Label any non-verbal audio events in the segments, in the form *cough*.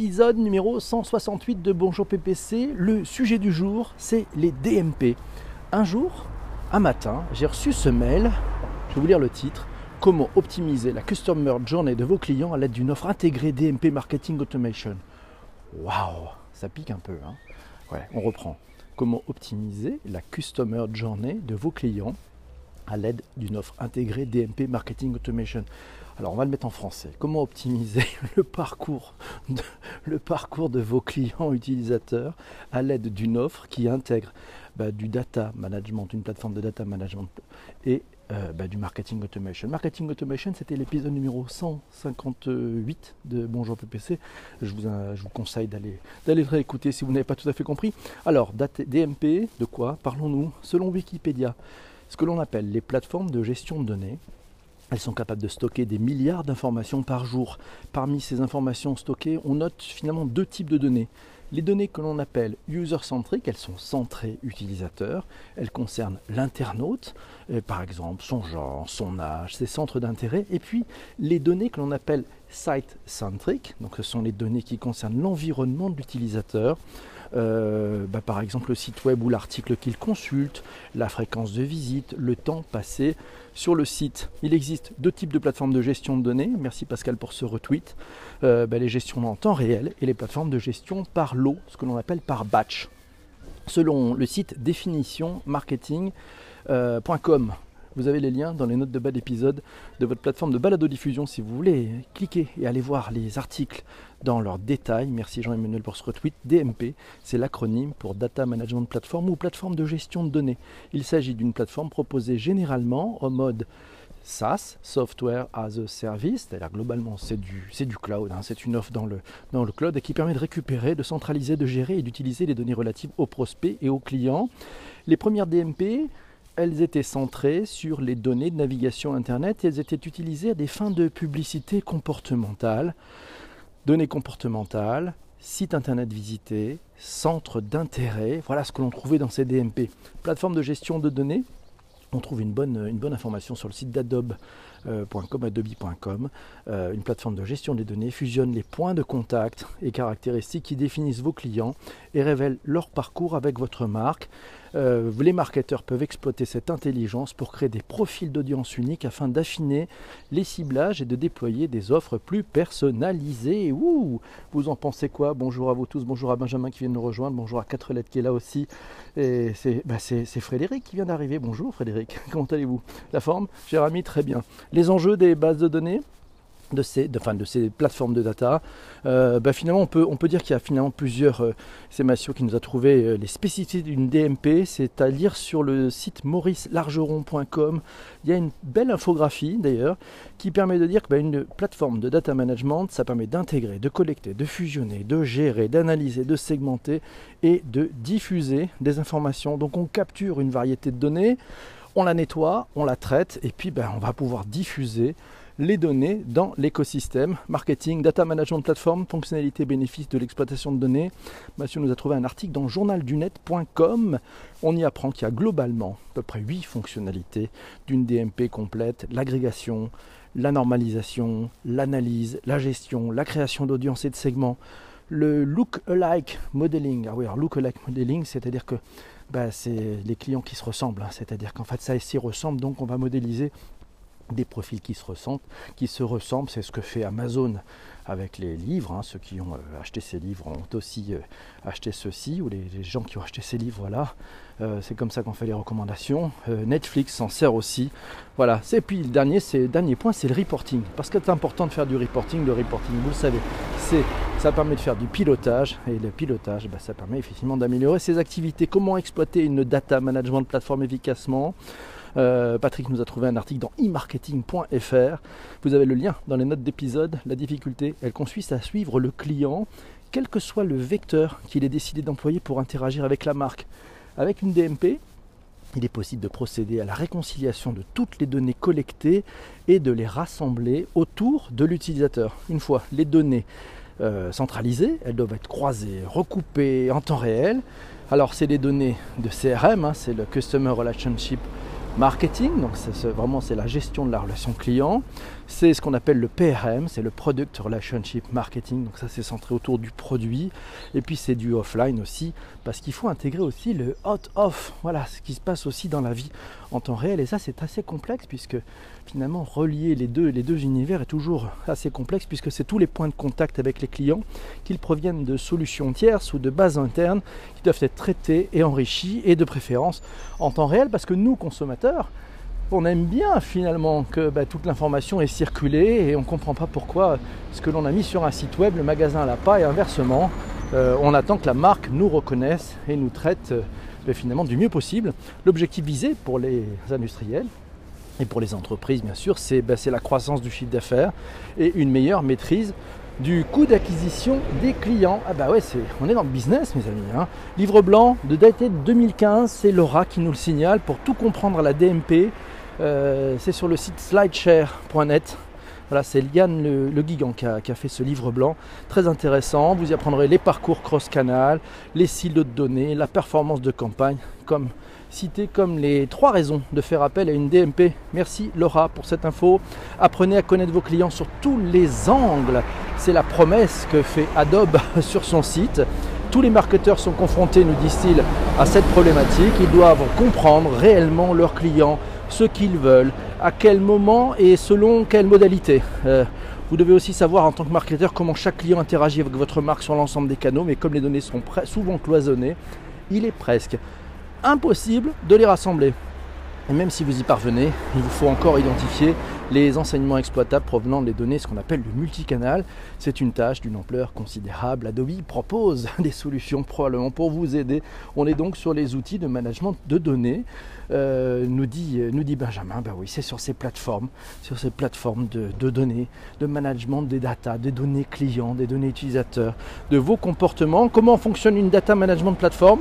épisode numéro 168 de Bonjour PPC. Le sujet du jour, c'est les DMP. Un jour, un matin, j'ai reçu ce mail, je vais vous lire le titre, Comment optimiser la Customer Journey de vos clients à l'aide d'une offre intégrée DMP Marketing Automation? Waouh, ça pique un peu. Hein ouais, on reprend. Comment optimiser la Customer Journey de vos clients à l'aide d'une offre intégrée DMP Marketing Automation? Alors on va le mettre en français. Comment optimiser *laughs* le parcours de, le parcours de vos clients utilisateurs à l'aide d'une offre qui intègre bah, du data management, une plateforme de data management et euh, bah, du marketing automation. Marketing automation, c'était l'épisode numéro 158 de Bonjour PPC. Je vous, je vous conseille d'aller, d'aller le réécouter si vous n'avez pas tout à fait compris. Alors, DMP, de quoi parlons-nous? Selon Wikipédia, ce que l'on appelle les plateformes de gestion de données. Elles sont capables de stocker des milliards d'informations par jour. Parmi ces informations stockées, on note finalement deux types de données. Les données que l'on appelle user-centric, elles sont centrées utilisateur, elles concernent l'internaute, euh, par exemple son genre, son âge, ses centres d'intérêt, et puis les données que l'on appelle site-centric, donc ce sont les données qui concernent l'environnement de l'utilisateur, euh, bah, par exemple le site web ou l'article qu'il consulte, la fréquence de visite, le temps passé sur le site. Il existe deux types de plateformes de gestion de données. Merci Pascal pour ce retweet. Euh, bah, les gestions en temps réel et les plateformes de gestion par lot, ce que l'on appelle par batch. Selon le site définitionmarketing.com, euh, vous avez les liens dans les notes de bas d'épisode de votre plateforme de balado-diffusion si vous voulez cliquer et aller voir les articles dans leurs détails. Merci Jean-Emmanuel pour ce retweet. DMP, c'est l'acronyme pour Data Management Platform ou plateforme de gestion de données. Il s'agit d'une plateforme proposée généralement en mode SaaS, Software as a Service, c'est-à-dire globalement c'est du, cloud, hein. c'est une offre dans le, cloud qui permet de récupérer, de centraliser, de gérer et d'utiliser les données relatives aux prospects et aux clients. Les premières DMP, elles étaient centrées sur les données de navigation Internet et elles étaient utilisées à des fins de publicité comportementale, données comportementales, site Internet visité, centre d'intérêt, voilà ce que l'on trouvait dans ces DMP. Plateforme de gestion de données, on trouve une bonne, information sur le site d'Adobe euh, adobe.com, euh, une plateforme de gestion des données, fusionne les points de contact et caractéristiques qui définissent vos clients et révèle leur parcours avec votre marque. Euh, les marketeurs peuvent exploiter cette intelligence pour créer des profils d'audience uniques afin d'affiner les ciblages et de déployer des offres plus personnalisées. Vous en pensez quoi? Bonjour à vous tous, bonjour à Benjamin qui vient de nous rejoindre, bonjour à Quatre Lettres qui est là aussi. Et c'est bah Frédéric qui vient d'arriver. Bonjour Frédéric, *laughs* comment allez-vous? La forme? Jérémy, très bien les enjeux des bases de données? De ces, plateformes de data, euh, bah, finalement on peut, dire qu'il y a finalement plusieurs, euh, c'est Massio qui nous a trouvé euh, les spécificités d'une DMP, c'est à lire sur le site mauricelargeron.com, il y a une belle infographie d'ailleurs qui permet de dire que bah, plateforme de data management, ça permet d'intégrer, de collecter, de fusionner, de gérer, d'analyser, de segmenter et de diffuser des informations. Donc on capture une variété de données, on la nettoie, on la traite et puis ben, on va pouvoir diffuser les données dans l'écosystème marketing, data management platform, fonctionnalités bénéfices de l'exploitation de données. Mathieu nous a trouvé un article dans journaldunet.com. On y apprend qu'il y a globalement à peu près 8 fonctionnalités d'une DMP complète, l'agrégation, la normalisation, l'analyse, la gestion, la création d'audience et de segments, le look-alike modeling. Ah oui, alors look-alike modeling, c'est-à-dire que bah, c'est les clients qui se ressemblent. Hein. C'est-à-dire qu'en fait, ça s'y ressemble, donc on va modéliser des profils qui se ressentent, qui se ressemblent. C'est ce que fait Amazon avec les livres. Hein. Ceux qui ont euh, acheté ces livres ont aussi euh, acheté ceux-ci, ou les, gens qui ont acheté ces livres, voilà. Euh, c'est comme ça qu'on fait les recommandations. Netflix s'en sert aussi. Voilà. Et puis le dernier, c'est, dernier point, c'est le reporting. Parce que c'est important de faire du reporting. Le reporting, vous le savez, c'est, ça permet de faire du pilotage. Et le pilotage, bah, ça permet effectivement d'améliorer ses activités. Comment exploiter une data management plateforme efficacement? Euh, Patrick nous a trouvé un article dans e-marketing.fr. Vous avez le lien dans les notes d'épisode. La difficulté, elle consiste à suivre le client, quel que soit le vecteur qu'il ait décidé d'employer pour interagir avec la marque. Avec une DMP, il est possible de procéder à la réconciliation de toutes les données collectées et de les rassembler autour de l'utilisateur. Une fois les données euh, centralisées, elles doivent être croisées, recoupées en temps réel. Alors c'est les données de CRM, hein, c'est le Customer Relationship marketing, donc c'est, vraiment c'est la gestion de la relation client. c'est ce qu'on appelle le PRM, c'est le Product Relationship Marketing. Donc ça c'est centré autour du produit. Et puis c'est du offline aussi, parce qu'il faut intégrer aussi le hot-off. Voilà, ce qui se passe aussi dans la vie en temps réel. Et ça c'est assez complexe, puisque finalement relier les deux, les deux univers est toujours assez complexe, puisque c'est tous les points de contact avec les clients, qu'ils proviennent de solutions tierces ou de bases internes, qui doivent être traités et enrichis, et de préférence en temps réel, parce que nous, consommateurs, on aime bien finalement que bah, toute l'information est circulée et on ne comprend pas pourquoi ce que l'on a mis sur un site web, le magasin l'a pas et inversement, euh, on attend que la marque nous reconnaisse et nous traite euh, bah, finalement du mieux possible. L'objectif visé pour les industriels et pour les entreprises bien sûr, c'est bah, la croissance du chiffre d'affaires et une meilleure maîtrise du coût d'acquisition des clients. Ah bah ouais, on est dans le business mes amis. Hein. Livre blanc de daté de 2015, c'est Laura qui nous le signale pour tout comprendre à la DMP. Euh, c'est sur le site slideshare.net. Voilà, c'est Liane le, Guigan qui a, fait ce livre blanc. Très intéressant. Vous y apprendrez les parcours cross-canal, les silos de données, la performance de campagne, comme cité comme les trois raisons de faire appel à une DMP. Merci Laura pour cette info. Apprenez à connaître vos clients sur tous les angles. C'est la promesse que fait Adobe *laughs* sur son site. Tous les marketeurs sont confrontés, nous disent-ils, à cette problématique. Ils doivent comprendre réellement leurs clients, ce qu'ils veulent, à quel moment et selon quelle modalité. Euh, vous devez aussi savoir en tant que marketeur comment chaque client interagit avec votre marque sur l'ensemble des canaux, mais comme les données sont souvent cloisonnées, il est presque impossible de les rassembler. Et même si vous y parvenez, il vous faut encore identifier les enseignements exploitables provenant des données, ce qu'on appelle le multicanal. C'est une tâche d'une ampleur considérable. Adobe propose *laughs* des solutions probablement pour vous aider. On est donc sur les outils de management de données. Euh, nous, dit, nous dit Benjamin, ben oui, c'est sur ces plateformes, sur ces plateformes de, données, de management des data, des données clients, des données utilisateurs, de vos comportements. Comment fonctionne une data management plateforme?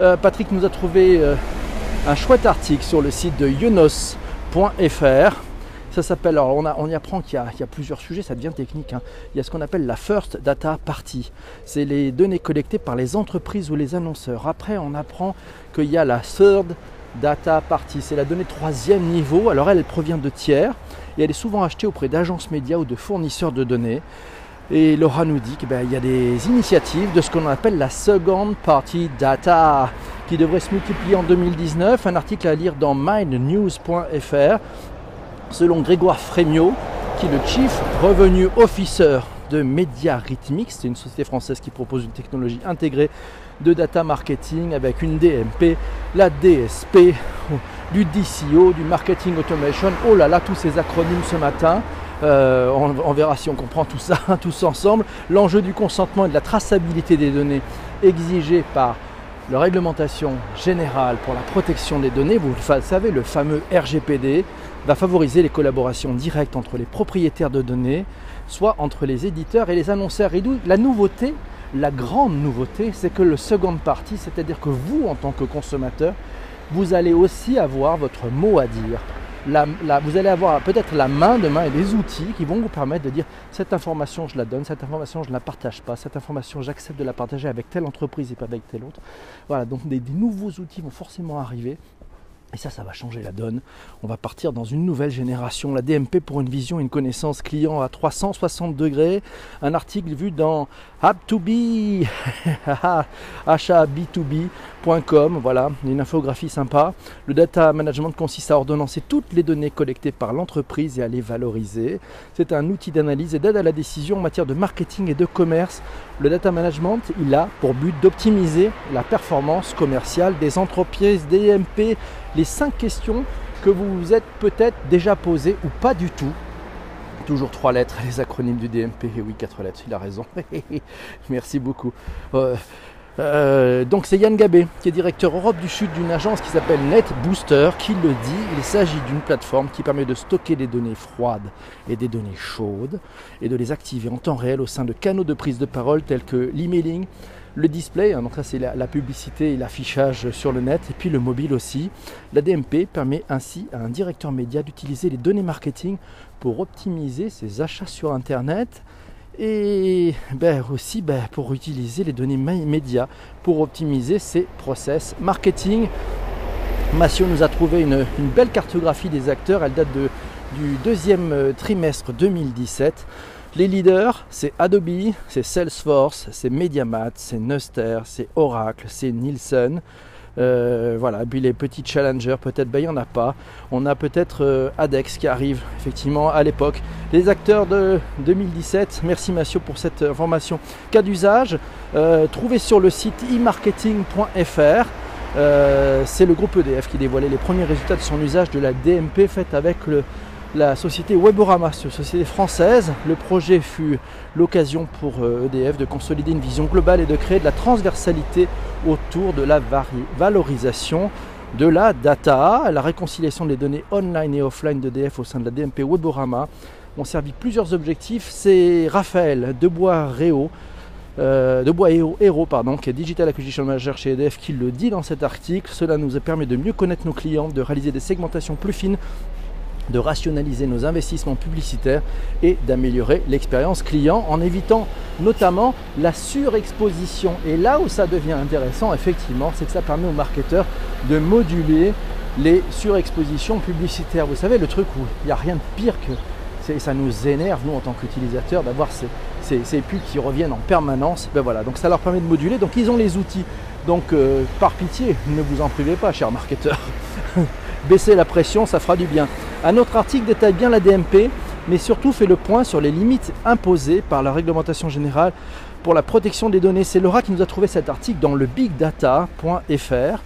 Euh, Patrick nous a trouvé euh, un chouette article sur le site de yonos.fr. Ça s'appelle, alors on, y apprend qu'il y, a plusieurs sujets, ça devient technique. Hein. Il y a ce qu'on appelle la First Data Party. C'est les données collectées par les entreprises ou les annonceurs. Après, on apprend qu'il y a la Third Data Party. C'est la donnée troisième niveau. Alors elle, elle provient de tiers et elle est souvent achetée auprès d'agences médias ou de fournisseurs de données. Et Laura nous dit qu'il ben, y a des initiatives de ce qu'on appelle la Second Party Data qui devrait se multiplier en 2019. Un article à lire dans mindnews.fr selon Grégoire Frémiot, qui est le Chief Revenue Officer de Media Rhythmics. C'est une société française qui propose une technologie intégrée de data marketing avec une DMP, la DSP, du DCO, du marketing automation. Oh là là, tous ces acronymes ce matin. Euh, on, verra si on comprend tout ça *laughs* tous ensemble. L'enjeu du consentement et de la traçabilité des données exigées par la réglementation générale pour la protection des données, vous le savez, le fameux RGPD, va favoriser les collaborations directes entre les propriétaires de données, soit entre les éditeurs et les annonceurs. La nouveauté, la grande nouveauté, c'est que le second party, c'est-à-dire que vous, en tant que consommateur, vous allez aussi avoir votre mot à dire vous allez avoir peut-être la main demain et des outils qui vont vous permettre de dire cette information je la donne, cette information je ne la partage pas, cette information j'accepte de la partager avec telle entreprise et pas avec telle autre. Voilà, donc des nouveaux outils vont forcément arriver et ça, ça va changer la donne. On va partir dans une nouvelle génération. La DMP pour une vision et une connaissance client à 360 degrés. Un article vu dans Hab2B, achat B2B.com. Voilà, une infographie sympa. Le data management consiste à ordonnancer toutes les données collectées par l'entreprise et à les valoriser. C'est un outil d'analyse et d'aide à la décision en matière de marketing et de commerce. Le data management, il a pour but d'optimiser la performance commerciale des entreprises DMP les cinq questions que vous vous êtes peut-être déjà posées ou pas du tout. Toujours trois lettres, les acronymes du DMP. Oui, quatre lettres, il a raison. *laughs* Merci beaucoup. Euh, euh, donc c'est Yann Gabé, qui est directeur Europe du Sud d'une agence qui s'appelle NetBooster, qui le dit. Il s'agit d'une plateforme qui permet de stocker des données froides et des données chaudes et de les activer en temps réel au sein de canaux de prise de parole tels que l'emailing, le display, hein, donc ça c'est la, publicité et l'affichage sur le net, et puis le mobile aussi. La DMP permet ainsi à un directeur média d'utiliser les données marketing pour optimiser ses achats sur Internet et ben, aussi ben, pour utiliser les données médias pour optimiser ses process marketing. Massio nous a trouvé une, belle cartographie des acteurs, elle date du deuxième euh, trimestre 2017. Les leaders, c'est Adobe, c'est Salesforce, c'est MediaMat, c'est Nuster, c'est Oracle, c'est Nielsen. Euh, voilà, puis les petits challengers, peut-être, ben, il n'y en a pas. On a peut-être euh, Adex qui arrive, effectivement, à l'époque. Les acteurs de 2017, merci Massio pour cette information. Cas d'usage, euh, trouvé sur le site e-marketing.fr. c'est le groupe EDF qui dévoilait les premiers résultats de son usage de la DMP faite avec le, la société Weborama, une société française. Le projet fut l'occasion pour EDF de consolider une vision globale et de créer de la transversalité autour de la valorisation de la data. La réconciliation des données online et offline d'EDF au sein de la DMP Weborama ont servi plusieurs objectifs. C'est Raphaël Debois-Réau. Euh, de Bois Héros, pardon, qui est Digital Acquisition Manager chez EDF, qui le dit dans cet article. Cela nous a permis de mieux connaître nos clients, de réaliser des segmentations plus fines de rationaliser nos investissements publicitaires et d'améliorer l'expérience client en évitant notamment la surexposition. Et là où ça devient intéressant, effectivement, c'est que ça permet aux marketeurs de moduler les surexpositions publicitaires. Vous savez, le truc où il n'y a rien de pire que ça nous énerve, nous, en tant qu'utilisateurs, d'avoir ces, pubs qui reviennent en permanence. Ben voilà, donc ça leur permet de moduler. Donc ils ont les outils. Donc euh, par pitié, ne vous en privez pas, chers marketeurs. *laughs* Baissez la pression, ça fera du bien. Un autre article détaille bien la DMP, mais surtout fait le point sur les limites imposées par la réglementation générale pour la protection des données. C'est Laura qui nous a trouvé cet article dans le bigdata.fr.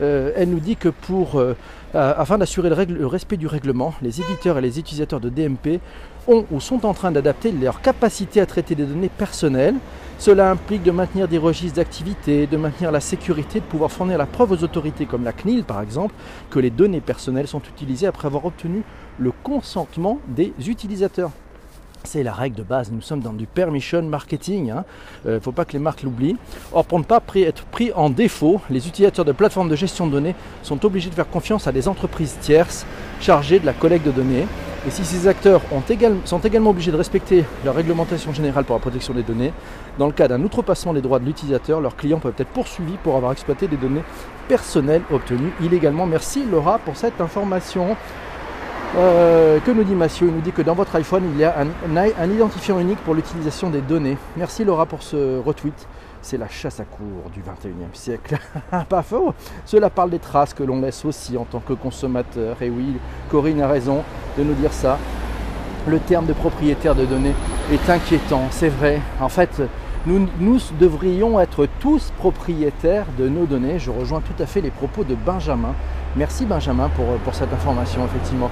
Euh, elle nous dit que pour, euh, afin d'assurer le, respect du règlement, les éditeurs et les utilisateurs de DMP ont ou sont en train d'adapter leur capacité à traiter des données personnelles. Cela implique de maintenir des registres d'activité, de maintenir la sécurité, de pouvoir fournir la preuve aux autorités comme la CNIL par exemple, que les données personnelles sont utilisées après avoir obtenu le consentement des utilisateurs. C'est la règle de base, nous sommes dans du permission marketing, il hein. ne euh, faut pas que les marques l'oublient. Or, pour ne pas être pris en défaut, les utilisateurs de plateformes de gestion de données sont obligés de faire confiance à des entreprises tierces chargées de la collecte de données. Et si ces acteurs sont également obligés de respecter la réglementation générale pour la protection des données, dans le cas d'un outrepassement des droits de l'utilisateur, leurs clients peuvent être poursuivis pour avoir exploité des données personnelles obtenues illégalement. Merci Laura pour cette information. Euh, que nous dit Mathieu? Il nous dit que dans votre iPhone, il y a un, identifiant unique pour l'utilisation des données. Merci Laura pour ce retweet. C'est la chasse à cours du 21e siècle. *laughs* Pas faux Cela parle des traces que l'on laisse aussi en tant que consommateur. Et oui, Corinne a raison de nous dire ça. Le terme de propriétaire de données est inquiétant, c'est vrai. En fait, nous, devrions être tous propriétaires de nos données. Je rejoins tout à fait les propos de Benjamin. Merci Benjamin pour, pour cette information, effectivement.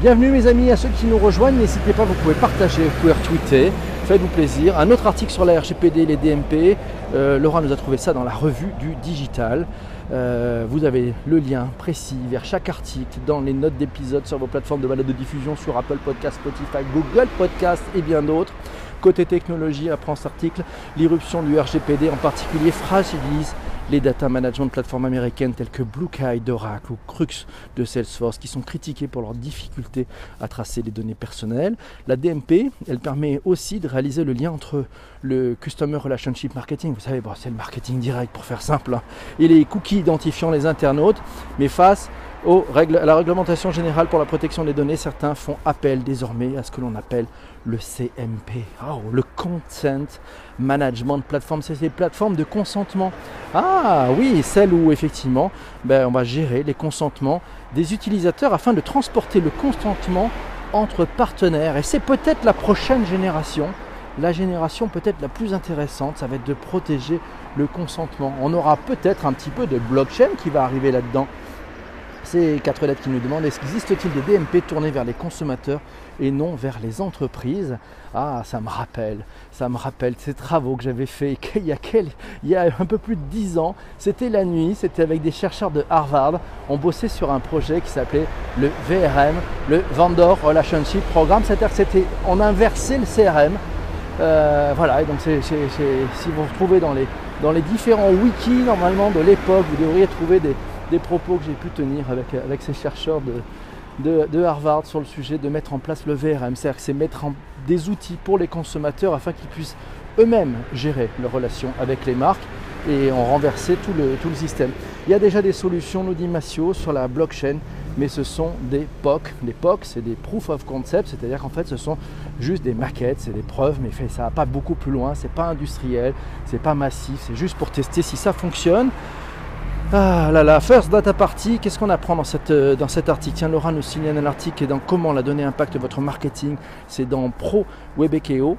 Bienvenue mes amis à ceux qui nous rejoignent, n'hésitez pas, vous pouvez partager, vous pouvez retweeter, faites-vous plaisir. Un autre article sur la RGPD, les DMP, euh, Laura nous a trouvé ça dans la revue du digital. Euh, vous avez le lien précis vers chaque article dans les notes d'épisode sur vos plateformes de balade de diffusion sur Apple Podcast, Spotify, Google Podcast et bien d'autres. Côté technologie, apprend cet article, l'irruption du RGPD en particulier fragilise les data management plateformes américaines telles que BlueKai d'Oracle ou Crux de Salesforce qui sont critiquées pour leur difficulté à tracer les données personnelles. La DMP, elle permet aussi de réaliser le lien entre le Customer Relationship Marketing, vous savez, c'est le marketing direct pour faire simple, hein, et les cookies identifiant les internautes, mais face à la réglementation générale pour la protection des données, certains font appel désormais à ce que l'on appelle le CMP, oh, le Consent Management Platform. C'est les plateformes de consentement. Ah oui, celle où effectivement ben, on va gérer les consentements des utilisateurs afin de transporter le consentement entre partenaires. Et c'est peut-être la prochaine génération, la génération peut-être la plus intéressante, ça va être de protéger le consentement. On aura peut-être un petit peu de blockchain qui va arriver là-dedans. C'est quatre lettres qui nous demandent est-ce qu'existe-t-il des DMP tournés vers les consommateurs et non vers les entreprises? Ah, ça me rappelle, ça me rappelle ces travaux que j'avais fait *laughs* il y, a il y a un peu plus de dix ans. C'était la nuit, c'était avec des chercheurs de Harvard. On bossait sur un projet qui s'appelait le VRM, le Vendor Relationship Programme. C'est-à-dire c'était, on inversait le CRM. Euh, voilà, et donc si vous retrouvez dans les différents wikis normalement de l'époque, vous devriez trouver des, des propos que j'ai pu tenir avec, avec ces chercheurs de, Harvard sur le sujet de mettre en place le VRM. C'est-à-dire c'est mettre en, des outils pour les consommateurs afin qu'ils puissent eux-mêmes gérer leurs relations avec les marques. et ont renversé tout le, tout le système. Il y a déjà des solutions, nous dit Massio, sur la blockchain, mais ce sont des POC. Les POC, c'est des proof of concept, c'est-à-dire qu'en fait, ce sont juste des maquettes, c'est des preuves, mais ça va pas beaucoup plus loin, c'est pas industriel, c'est pas massif, c'est juste pour tester si ça fonctionne. Ah là là, First Data Party, qu'est-ce qu'on apprend dans, cette, euh, dans cet article? Tiens, Laura nous signale un article qui est dans Comment la donnée impacte votre marketing. C'est dans Pro Webekeo.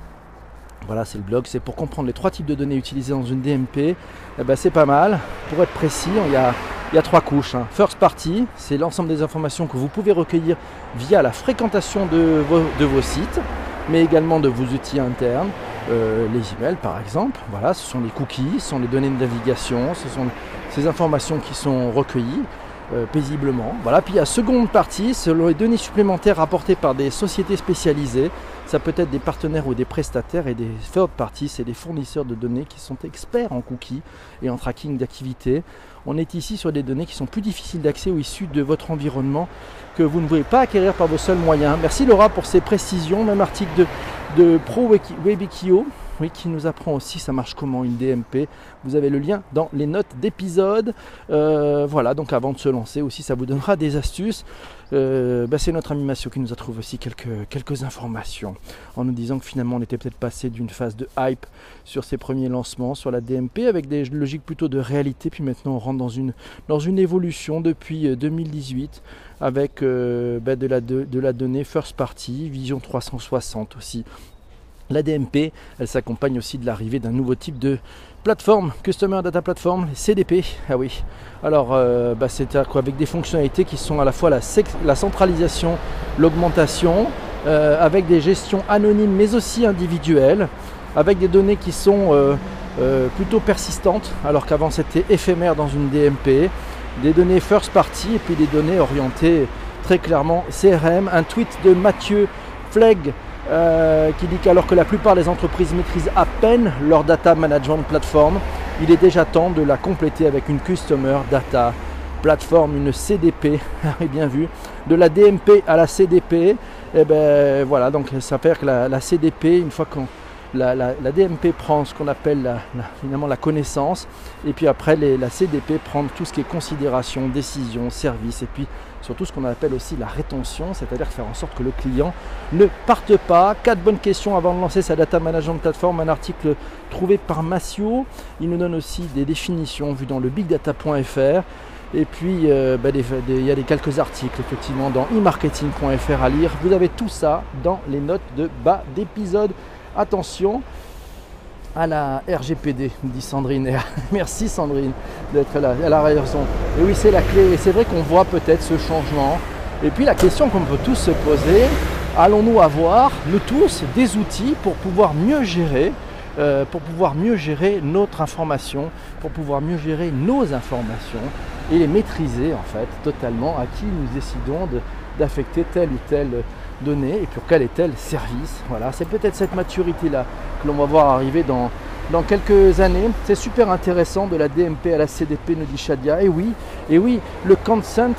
Voilà, c'est le blog. C'est pour comprendre les trois types de données utilisées dans une DMP. Eh ben, c'est pas mal. Pour être précis, il y a, il y a trois couches. hein. First Party, c'est l'ensemble des informations que vous pouvez recueillir via la fréquentation de vos, de vos sites, mais également de vos outils internes. Euh, les emails par exemple, voilà, ce sont les cookies, ce sont les données de navigation, ce sont ces informations qui sont recueillies euh, paisiblement. Voilà, puis il y a seconde partie, selon les données supplémentaires apportées par des sociétés spécialisées. Ça peut être des partenaires ou des prestataires et des third parties, c'est des fournisseurs de données qui sont experts en cookies et en tracking d'activité. On est ici sur des données qui sont plus difficiles d'accès ou issues de votre environnement que vous ne pouvez pas acquérir par vos seuls moyens. Merci Laura pour ces précisions, même article de, de Pro Webikio oui, qui nous apprend aussi ça marche comment une DMP. Vous avez le lien dans les notes d'épisode. Euh, voilà, donc avant de se lancer aussi, ça vous donnera des astuces. Euh, bah, c'est notre ami Massio qui nous a trouvé aussi quelques, quelques informations en nous disant que finalement on était peut-être passé d'une phase de hype sur ses premiers lancements sur la DMP avec des logiques plutôt de réalité. Puis maintenant on rentre dans une, dans une évolution depuis 2018 avec euh, bah, de, la, de la donnée first party, vision 360 aussi la DMP, elle s'accompagne aussi de l'arrivée d'un nouveau type de plateforme, Customer Data Platform, CDP. Ah oui. Alors, euh, bah, c'est avec des fonctionnalités qui sont à la fois la, centralisation, l'augmentation, euh, avec des gestions anonymes mais aussi individuelles, avec des données qui sont euh, plutôt persistantes, alors qu'avant c'était éphémère dans une DMP, des données first party et puis des données orientées très clairement CRM. Un tweet de Mathieu Flegg euh, qui dit qu'alors que la plupart des entreprises maîtrisent à peine leur data management platform, il est déjà temps de la compléter avec une Customer Data Platform, une CDP, *laughs* bien vu, de la DMP à la CDP. Et eh ben voilà, donc ça fait que la CDP, une fois qu'on la, DMP prend ce qu'on appelle finalement la connaissance, et puis après la CDP prend tout ce qui est considération, décision, service, et puis surtout ce qu'on appelle aussi la rétention, c'est-à-dire faire en sorte que le client ne parte pas. Quatre bonnes questions avant de lancer sa data management plateforme, un article trouvé par Massio. Il nous donne aussi des définitions vues dans le bigdata.fr. Et puis, euh, bah, il y a des quelques articles effectivement dans e-marketing.fr à lire. Vous avez tout ça dans les notes de bas d'épisode. Attention à la RGPD, dit Sandrine. *laughs* Merci Sandrine d'être là. Elle a raison. Et oui, c'est la clé. Et c'est vrai qu'on voit peut-être ce changement. Et puis la question qu'on peut tous se poser, allons-nous avoir, nous tous, des outils pour pouvoir mieux gérer euh, pour pouvoir mieux gérer notre information, pour pouvoir mieux gérer nos informations et les maîtriser en fait totalement à qui nous décidons d'affecter telle ou telle et pour quel est tel service. Voilà, c'est peut-être cette maturité-là que l'on va voir arriver dans, dans quelques années. C'est super intéressant de la DMP à la CDP, nous dit Shadia. Et oui, et oui, le Consent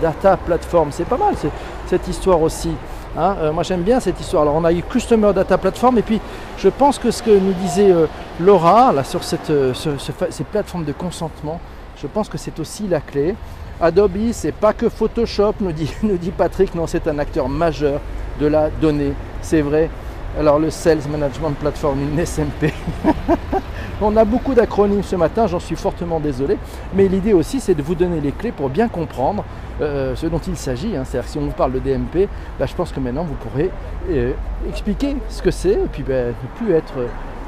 Data Platform, c'est pas mal cette histoire aussi. Hein. Euh, moi j'aime bien cette histoire. Alors on a eu Customer Data Platform et puis je pense que ce que nous disait euh, Laura sur cette, euh, ce, ce, ces plateformes de consentement, je pense que c'est aussi la clé. Adobe, c'est pas que Photoshop, *laughs* nous dit, Patrick, non, c'est un acteur majeur de la donnée. C'est vrai. Alors le Sales Management Platform, une SMP. *laughs* On a beaucoup d'acronymes ce matin, j'en suis fortement désolé. Mais l'idée aussi, c'est de vous donner les clés pour bien comprendre euh, ce dont il s'agit. Hein. C'est-à-dire si on vous parle de DMP, bah, je pense que maintenant vous pourrez euh, expliquer ce que c'est et puis bah, ne plus être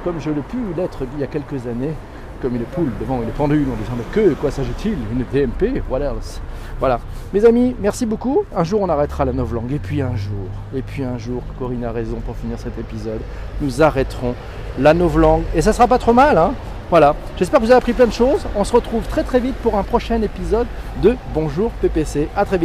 comme je l'ai pu l'être il y a quelques années comme une poule devant une pendule en disant mais que quoi s'agit-il? Une DMP What Voilà. Mes amis, merci beaucoup. Un jour on arrêtera la novlangue et puis un jour, et puis un jour, Corinne a raison pour finir cet épisode, nous arrêterons la novlangue et ça sera pas trop mal hein voilà, j'espère que vous avez appris plein de choses. On se retrouve très très vite pour un prochain épisode de Bonjour PPC. À très vite.